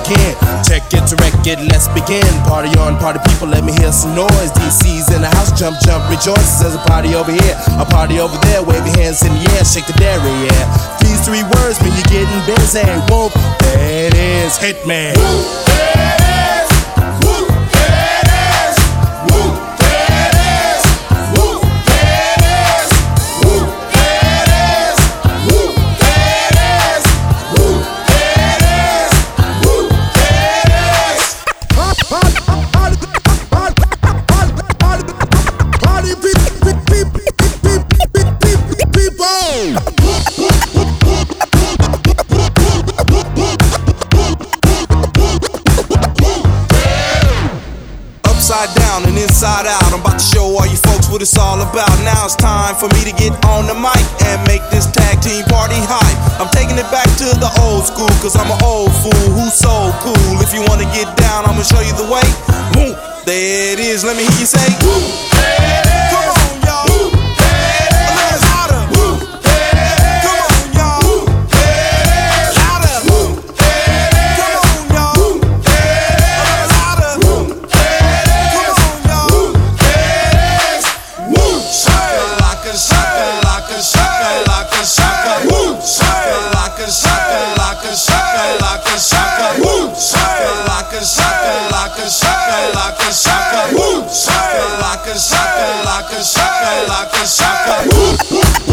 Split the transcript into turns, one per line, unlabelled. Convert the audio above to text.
Again. Check it wreck it, let's begin. Party on, party people, let me hear some noise. DC's in the house, jump, jump, rejoice. There's a party over here, a party over there. Wave your hands in the air, shake the dairy, yeah. These three words mean you're getting busy. Whoomp, it is, Hitman. Upside
down and inside out. I'm about to show all you folks what it's all about. Now it's time for me to get on the mic and make this tag team party hype. I'm taking it back to the old school, cause I'm an old fool who's so cool. If you wanna get down, I'ma show you the way. Boom, there it is. Let me hear you say. shaka, laka, shaka, laka,
shaka, woo.
Shaka,
laka, shaka,
laka,
shaka,
laka,
shaka, woo.
Shaka, laka, shaka, laka, shaka, laka,
shaka,
woo.